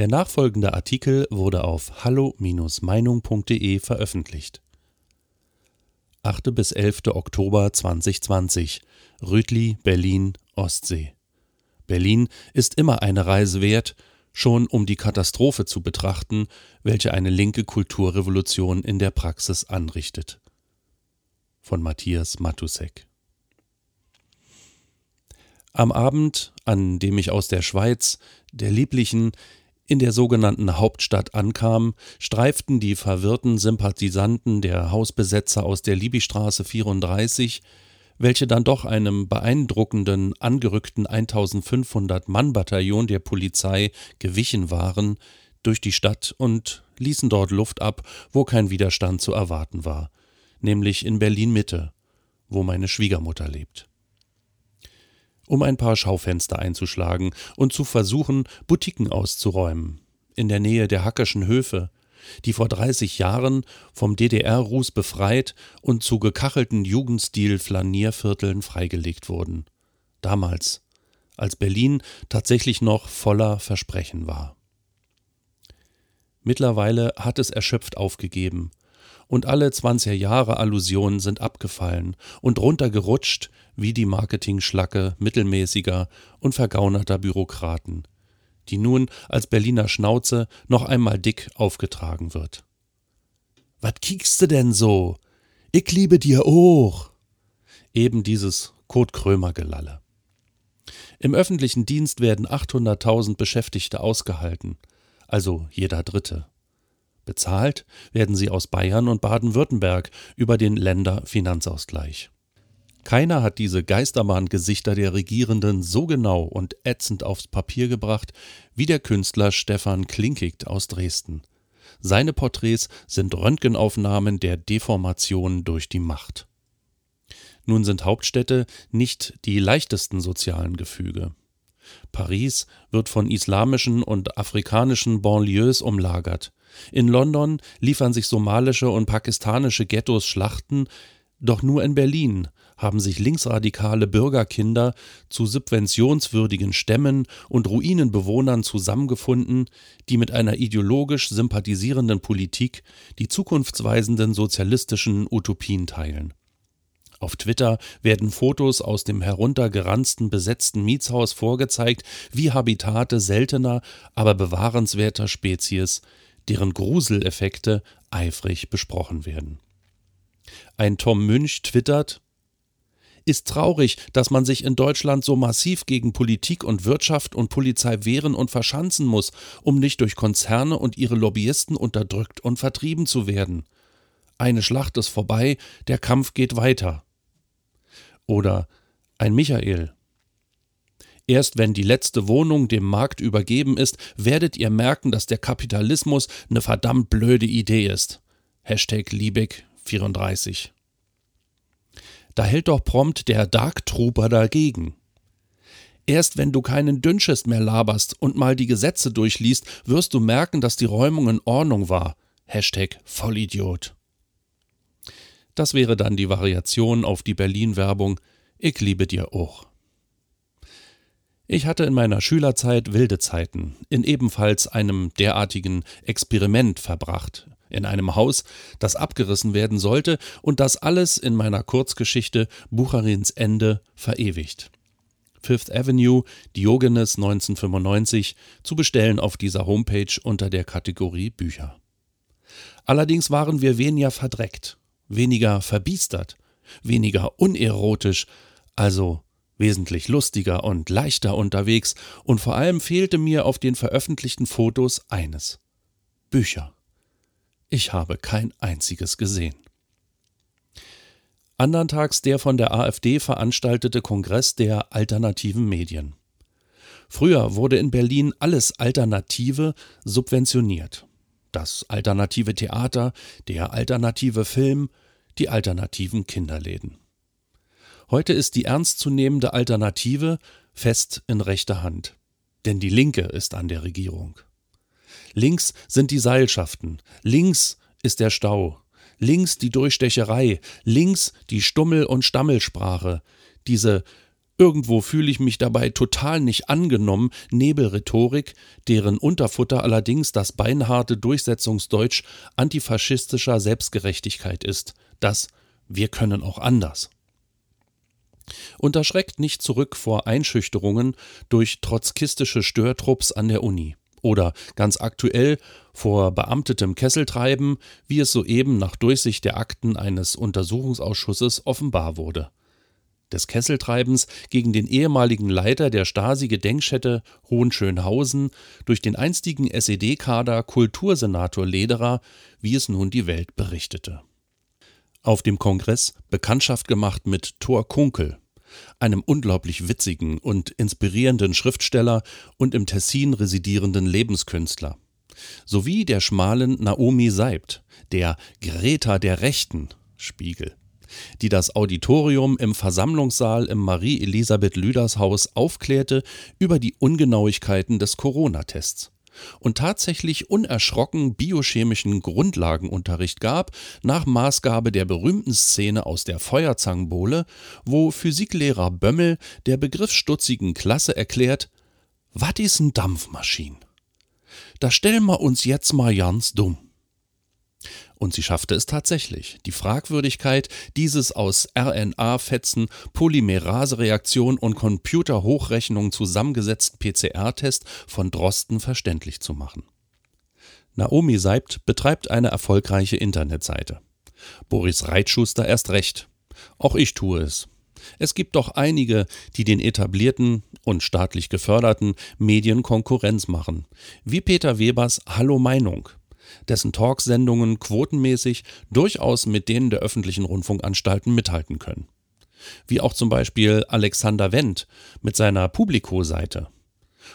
Der nachfolgende Artikel wurde auf hallo-meinung.de veröffentlicht. 8. bis 11. Oktober 2020 Rütli, Berlin, Ostsee. Berlin ist immer eine Reise wert, schon um die Katastrophe zu betrachten, welche eine linke Kulturrevolution in der Praxis anrichtet. Von Matthias Matusek Am Abend, an dem ich aus der Schweiz, der lieblichen, in der sogenannten Hauptstadt ankam, streiften die verwirrten Sympathisanten der Hausbesetzer aus der Libystraße 34, welche dann doch einem beeindruckenden, angerückten 1500-Mann-Bataillon der Polizei gewichen waren, durch die Stadt und ließen dort Luft ab, wo kein Widerstand zu erwarten war, nämlich in Berlin Mitte, wo meine Schwiegermutter lebt um ein paar Schaufenster einzuschlagen und zu versuchen, Boutiquen auszuräumen, in der Nähe der Hackerschen Höfe, die vor 30 Jahren vom DDR-Ruß befreit und zu gekachelten Jugendstil-Flaniervierteln freigelegt wurden. Damals, als Berlin tatsächlich noch voller Versprechen war. Mittlerweile hat es erschöpft aufgegeben und alle 20er Jahre Allusionen sind abgefallen und runtergerutscht wie die Marketingschlacke mittelmäßiger und vergaunerter Bürokraten, die nun als Berliner Schnauze noch einmal dick aufgetragen wird. Wat kiekste denn so? Ich liebe dir auch. Eben dieses Kurt Krömer Gelalle. Im öffentlichen Dienst werden 800.000 Beschäftigte ausgehalten, also jeder Dritte. Bezahlt werden sie aus Bayern und Baden-Württemberg über den Länderfinanzausgleich. Keiner hat diese Geisterbahn-Gesichter der Regierenden so genau und ätzend aufs Papier gebracht wie der Künstler Stefan Klinkigt aus Dresden. Seine Porträts sind Röntgenaufnahmen der Deformation durch die Macht. Nun sind Hauptstädte nicht die leichtesten sozialen Gefüge. Paris wird von islamischen und afrikanischen Banlieues umlagert. In London liefern sich somalische und pakistanische Ghettos Schlachten, doch nur in Berlin haben sich linksradikale Bürgerkinder zu subventionswürdigen Stämmen und Ruinenbewohnern zusammengefunden, die mit einer ideologisch sympathisierenden Politik die zukunftsweisenden sozialistischen Utopien teilen. Auf Twitter werden Fotos aus dem heruntergeranzten besetzten Mietshaus vorgezeigt, wie Habitate seltener, aber bewahrenswerter Spezies, deren Gruseleffekte eifrig besprochen werden. Ein Tom Münch twittert, ist traurig, dass man sich in Deutschland so massiv gegen Politik und Wirtschaft und Polizei wehren und verschanzen muss, um nicht durch Konzerne und ihre Lobbyisten unterdrückt und vertrieben zu werden. Eine Schlacht ist vorbei, der Kampf geht weiter. Oder ein Michael. Erst wenn die letzte Wohnung dem Markt übergeben ist, werdet ihr merken, dass der Kapitalismus eine verdammt blöde Idee ist. Hashtag Liebig 34. Da hält doch prompt der Dark Trooper dagegen. Erst wenn du keinen Dünnschiss mehr laberst und mal die Gesetze durchliest, wirst du merken, dass die Räumung in Ordnung war. Hashtag Vollidiot. Das wäre dann die Variation auf die Berlin-Werbung Ich liebe dir auch. Ich hatte in meiner Schülerzeit wilde Zeiten, in ebenfalls einem derartigen Experiment verbracht, in einem Haus, das abgerissen werden sollte und das alles in meiner Kurzgeschichte Bucharins Ende verewigt. Fifth Avenue, Diogenes 1995, zu bestellen auf dieser Homepage unter der Kategorie Bücher. Allerdings waren wir weniger verdreckt, weniger verbiestert, weniger unerotisch, also wesentlich lustiger und leichter unterwegs, und vor allem fehlte mir auf den veröffentlichten Fotos eines Bücher. Ich habe kein einziges gesehen. Anderntags der von der AfD veranstaltete Kongress der alternativen Medien. Früher wurde in Berlin alles Alternative subventioniert. Das alternative Theater, der alternative Film, die alternativen Kinderläden. Heute ist die ernstzunehmende Alternative fest in rechter Hand. Denn die Linke ist an der Regierung. Links sind die Seilschaften, links ist der Stau, links die Durchstecherei, links die Stummel- und Stammelsprache, diese Irgendwo fühle ich mich dabei total nicht angenommen, Nebelrhetorik, deren Unterfutter allerdings das beinharte Durchsetzungsdeutsch antifaschistischer Selbstgerechtigkeit ist. Das Wir können auch anders. Unterschreckt nicht zurück vor Einschüchterungen durch trotzkistische Störtrupps an der Uni. Oder ganz aktuell vor beamtetem Kesseltreiben, wie es soeben nach Durchsicht der Akten eines Untersuchungsausschusses offenbar wurde des Kesseltreibens gegen den ehemaligen Leiter der Stasi-Gedenkstätte Hohenschönhausen durch den einstigen SED-Kader Kultursenator Lederer, wie es nun die Welt berichtete. Auf dem Kongress Bekanntschaft gemacht mit Thor Kunkel, einem unglaublich witzigen und inspirierenden Schriftsteller und im Tessin residierenden Lebenskünstler, sowie der schmalen Naomi Seibt, der Greta der Rechten Spiegel die das Auditorium im Versammlungssaal im Marie-Elisabeth-Lüders-Haus aufklärte über die Ungenauigkeiten des Corona-Tests und tatsächlich unerschrocken biochemischen Grundlagenunterricht gab, nach Maßgabe der berühmten Szene aus der Feuerzangenbowle, wo Physiklehrer Bömmel der begriffsstutzigen Klasse erklärt: Was ist n Dampfmaschin? Da stellen wir uns jetzt mal ganz dumm. Und sie schaffte es tatsächlich, die Fragwürdigkeit dieses aus RNA-Fetzen, Polymerasereaktion und Computerhochrechnung zusammengesetzten PCR-Test von Drosten verständlich zu machen. Naomi Seibt betreibt eine erfolgreiche Internetseite. Boris Reitschuster erst recht. Auch ich tue es. Es gibt doch einige, die den etablierten und staatlich geförderten Medien Konkurrenz machen, wie Peter Webers Hallo Meinung, dessen Talksendungen quotenmäßig durchaus mit denen der öffentlichen Rundfunkanstalten mithalten können. Wie auch zum Beispiel Alexander Wendt mit seiner Publiko-Seite.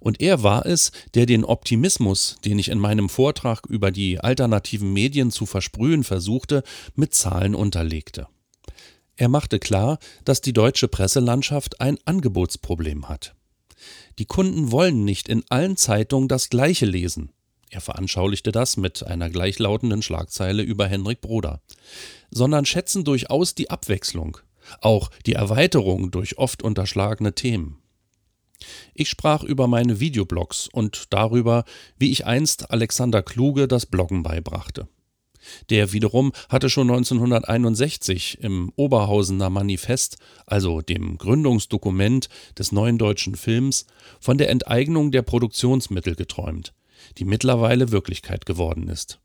Und er war es, der den Optimismus, den ich in meinem Vortrag über die alternativen Medien zu versprühen versuchte, mit Zahlen unterlegte. Er machte klar, dass die deutsche Presselandschaft ein Angebotsproblem hat. Die Kunden wollen nicht in allen Zeitungen das Gleiche lesen. Er veranschaulichte das mit einer gleichlautenden Schlagzeile über Henrik Broder, sondern schätzen durchaus die Abwechslung, auch die Erweiterung durch oft unterschlagene Themen. Ich sprach über meine Videoblogs und darüber, wie ich einst Alexander Kluge das Bloggen beibrachte. Der wiederum hatte schon 1961 im Oberhausener Manifest, also dem Gründungsdokument des neuen deutschen Films, von der Enteignung der Produktionsmittel geträumt, die mittlerweile Wirklichkeit geworden ist.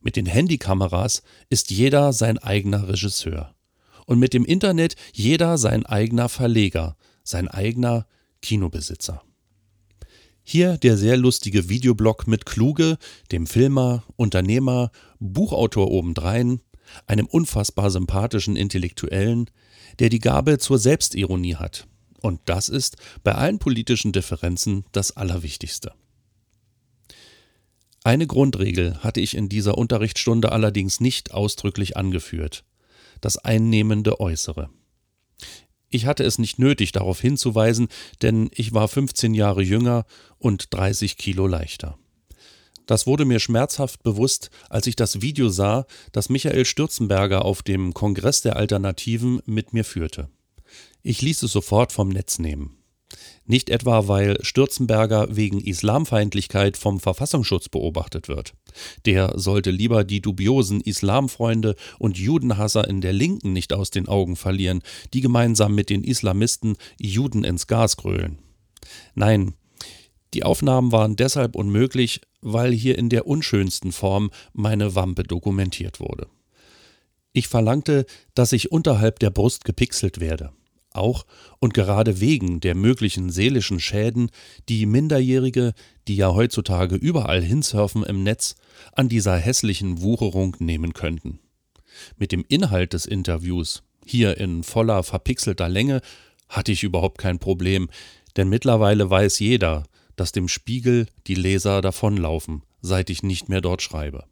Mit den Handykameras ist jeder sein eigener Regisseur. Und mit dem Internet jeder sein eigener Verleger, sein eigener Kinobesitzer. Hier der sehr lustige Videoblog mit Kluge, dem Filmer, Unternehmer, Buchautor obendrein, einem unfassbar sympathischen Intellektuellen, der die Gabe zur Selbstironie hat. Und das ist bei allen politischen Differenzen das Allerwichtigste. Eine Grundregel hatte ich in dieser Unterrichtsstunde allerdings nicht ausdrücklich angeführt das einnehmende Äußere. Ich hatte es nicht nötig, darauf hinzuweisen, denn ich war 15 Jahre jünger und 30 Kilo leichter. Das wurde mir schmerzhaft bewusst, als ich das Video sah, das Michael Stürzenberger auf dem Kongress der Alternativen mit mir führte. Ich ließ es sofort vom Netz nehmen. Nicht etwa, weil Stürzenberger wegen Islamfeindlichkeit vom Verfassungsschutz beobachtet wird. Der sollte lieber die dubiosen Islamfreunde und Judenhasser in der Linken nicht aus den Augen verlieren, die gemeinsam mit den Islamisten Juden ins Gas grölen. Nein, die Aufnahmen waren deshalb unmöglich, weil hier in der unschönsten Form meine Wampe dokumentiert wurde. Ich verlangte, dass ich unterhalb der Brust gepixelt werde auch und gerade wegen der möglichen seelischen Schäden, die Minderjährige, die ja heutzutage überall hinsurfen im Netz, an dieser hässlichen Wucherung nehmen könnten. Mit dem Inhalt des Interviews, hier in voller verpixelter Länge, hatte ich überhaupt kein Problem, denn mittlerweile weiß jeder, dass dem Spiegel die Leser davonlaufen, seit ich nicht mehr dort schreibe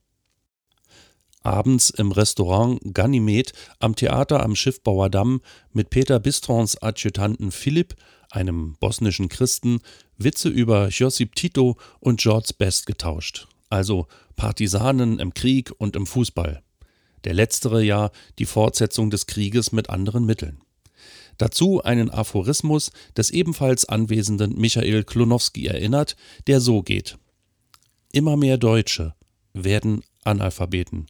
abends im Restaurant Ganymed am Theater am Schiffbauer Damm mit Peter Bistrons Adjutanten Philipp, einem bosnischen Christen, Witze über Josip Tito und George Best getauscht. Also Partisanen im Krieg und im Fußball. Der letztere ja die Fortsetzung des Krieges mit anderen Mitteln. Dazu einen Aphorismus des ebenfalls anwesenden Michael Klonowski erinnert, der so geht. Immer mehr Deutsche werden Analphabeten,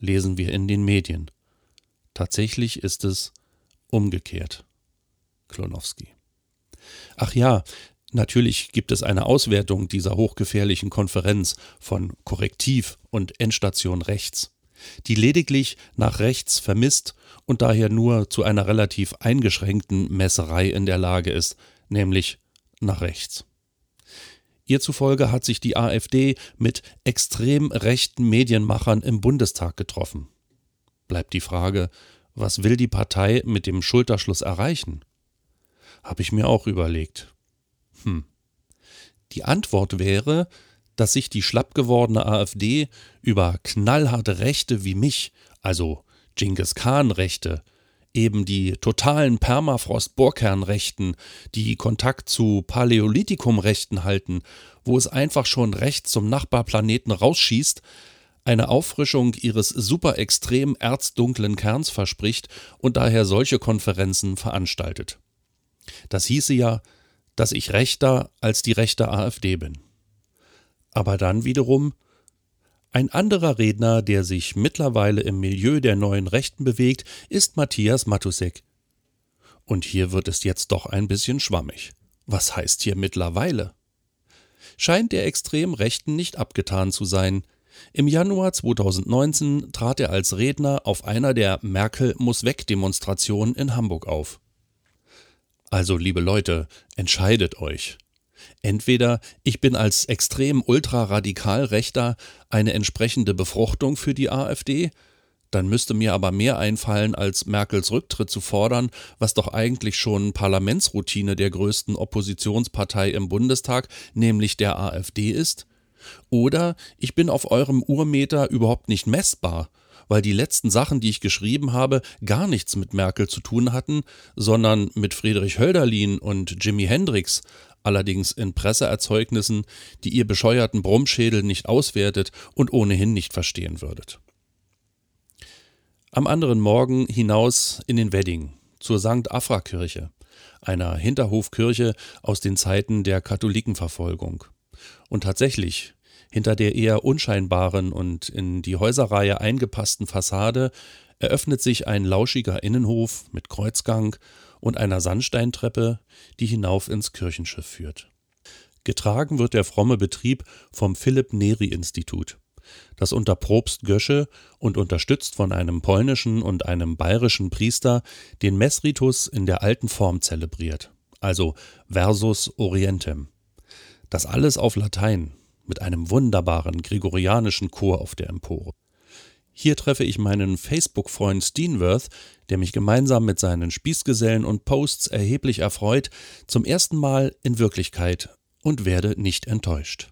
lesen wir in den Medien. Tatsächlich ist es umgekehrt. Klonowski. Ach ja, natürlich gibt es eine Auswertung dieser hochgefährlichen Konferenz von Korrektiv und Endstation rechts, die lediglich nach rechts vermisst und daher nur zu einer relativ eingeschränkten Messerei in der Lage ist, nämlich nach rechts. Ihr zufolge hat sich die AfD mit extrem rechten Medienmachern im Bundestag getroffen. Bleibt die Frage, was will die Partei mit dem Schulterschluss erreichen? Habe ich mir auch überlegt. Hm. Die Antwort wäre, dass sich die schlapp gewordene AfD über knallharte Rechte wie mich, also Genghis Khan-Rechte, eben die totalen Permafrost-Bohrkernrechten, die Kontakt zu Paläolithikum-Rechten halten, wo es einfach schon rechts zum Nachbarplaneten rausschießt, eine Auffrischung ihres super extrem erzdunklen Kerns verspricht und daher solche Konferenzen veranstaltet. Das hieße ja, dass ich rechter als die rechte AfD bin. Aber dann wiederum ein anderer Redner, der sich mittlerweile im Milieu der neuen Rechten bewegt, ist Matthias Matusek. Und hier wird es jetzt doch ein bisschen schwammig. Was heißt hier mittlerweile? Scheint der extrem Rechten nicht abgetan zu sein. Im Januar 2019 trat er als Redner auf einer der Merkel muss weg Demonstrationen in Hamburg auf. Also, liebe Leute, entscheidet euch. Entweder ich bin als extrem ultraradikal Rechter eine entsprechende Befruchtung für die AfD, dann müsste mir aber mehr einfallen, als Merkels Rücktritt zu fordern, was doch eigentlich schon Parlamentsroutine der größten Oppositionspartei im Bundestag, nämlich der AfD ist. Oder ich bin auf eurem Urmeter überhaupt nicht messbar, weil die letzten Sachen, die ich geschrieben habe, gar nichts mit Merkel zu tun hatten, sondern mit Friedrich Hölderlin und Jimi Hendrix, allerdings in Presseerzeugnissen, die ihr bescheuerten Brummschädel nicht auswertet und ohnehin nicht verstehen würdet. Am anderen Morgen hinaus in den Wedding, zur St. Afra-Kirche, einer Hinterhofkirche aus den Zeiten der Katholikenverfolgung. Und tatsächlich, hinter der eher unscheinbaren und in die Häuserreihe eingepassten Fassade eröffnet sich ein lauschiger Innenhof mit Kreuzgang und einer Sandsteintreppe, die hinauf ins Kirchenschiff führt. Getragen wird der fromme Betrieb vom Philipp Neri Institut, das unter Probst Gösche und unterstützt von einem polnischen und einem bayerischen Priester den Messritus in der alten Form zelebriert, also Versus Orientem. Das alles auf Latein, mit einem wunderbaren gregorianischen Chor auf der Empore. Hier treffe ich meinen Facebook-Freund Steenworth, der mich gemeinsam mit seinen Spießgesellen und Posts erheblich erfreut, zum ersten Mal in Wirklichkeit und werde nicht enttäuscht.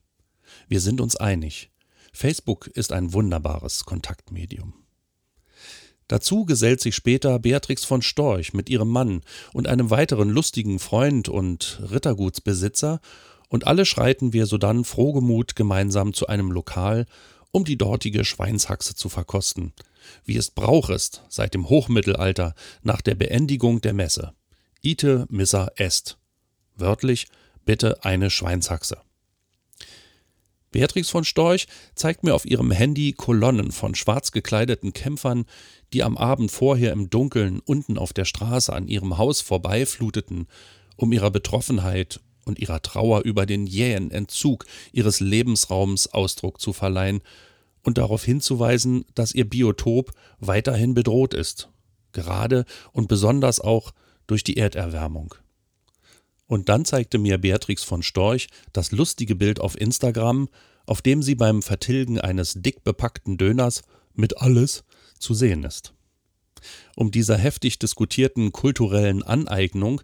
Wir sind uns einig. Facebook ist ein wunderbares Kontaktmedium. Dazu gesellt sich später Beatrix von Storch mit ihrem Mann und einem weiteren lustigen Freund und Rittergutsbesitzer, und alle schreiten wir sodann frohgemut gemeinsam zu einem Lokal, um die dortige Schweinshaxe zu verkosten, wie es Brauch ist seit dem Hochmittelalter nach der Beendigung der Messe. Ite missa est. Wörtlich bitte eine Schweinshaxe. Beatrix von Storch zeigt mir auf ihrem Handy Kolonnen von schwarz gekleideten Kämpfern, die am Abend vorher im Dunkeln unten auf der Straße an ihrem Haus vorbeifluteten, um ihrer Betroffenheit und ihrer Trauer über den jähen Entzug ihres Lebensraums Ausdruck zu verleihen und darauf hinzuweisen, dass ihr Biotop weiterhin bedroht ist, gerade und besonders auch durch die Erderwärmung. Und dann zeigte mir Beatrix von Storch das lustige Bild auf Instagram, auf dem sie beim Vertilgen eines dick bepackten Döners mit alles zu sehen ist. Um dieser heftig diskutierten kulturellen Aneignung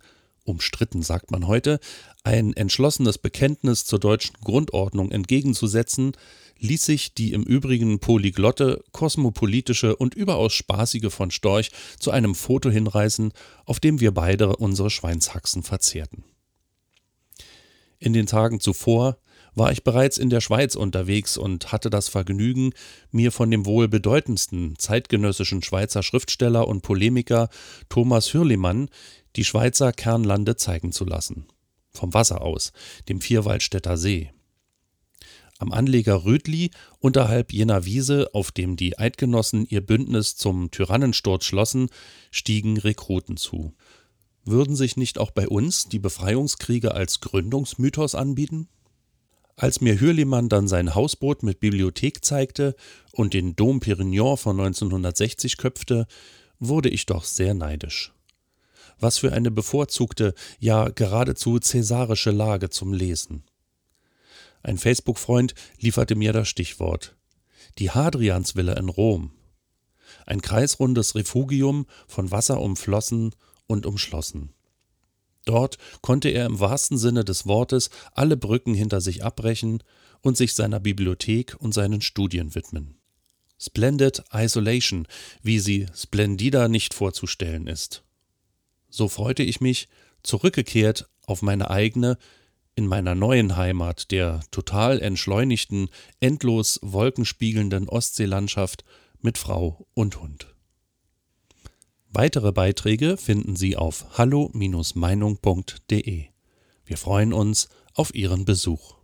umstritten sagt man heute, ein entschlossenes Bekenntnis zur deutschen Grundordnung entgegenzusetzen, ließ sich die im Übrigen polyglotte, kosmopolitische und überaus spaßige von Storch zu einem Foto hinreißen, auf dem wir beide unsere Schweinshaxen verzehrten. In den Tagen zuvor war ich bereits in der Schweiz unterwegs und hatte das Vergnügen, mir von dem wohl bedeutendsten zeitgenössischen Schweizer Schriftsteller und Polemiker Thomas Hürlimann die Schweizer Kernlande zeigen zu lassen. Vom Wasser aus, dem Vierwaldstätter See. Am Anleger Rödli, unterhalb jener Wiese, auf dem die Eidgenossen ihr Bündnis zum Tyrannensturz schlossen, stiegen Rekruten zu. Würden sich nicht auch bei uns die Befreiungskriege als Gründungsmythos anbieten? Als mir Hürlimann dann sein Hausboot mit Bibliothek zeigte und den Dom Perignon von 1960 köpfte, wurde ich doch sehr neidisch. Was für eine bevorzugte, ja geradezu cäsarische Lage zum Lesen. Ein Facebook-Freund lieferte mir das Stichwort. Die Hadriansvilla in Rom. Ein kreisrundes Refugium, von Wasser umflossen und umschlossen. Dort konnte er im wahrsten Sinne des Wortes alle Brücken hinter sich abbrechen und sich seiner Bibliothek und seinen Studien widmen. Splendid Isolation, wie sie splendider nicht vorzustellen ist. So freute ich mich, zurückgekehrt auf meine eigene, in meiner neuen Heimat, der total entschleunigten, endlos wolkenspiegelnden Ostseelandschaft mit Frau und Hund. Weitere Beiträge finden Sie auf hallo-meinung.de. Wir freuen uns auf Ihren Besuch.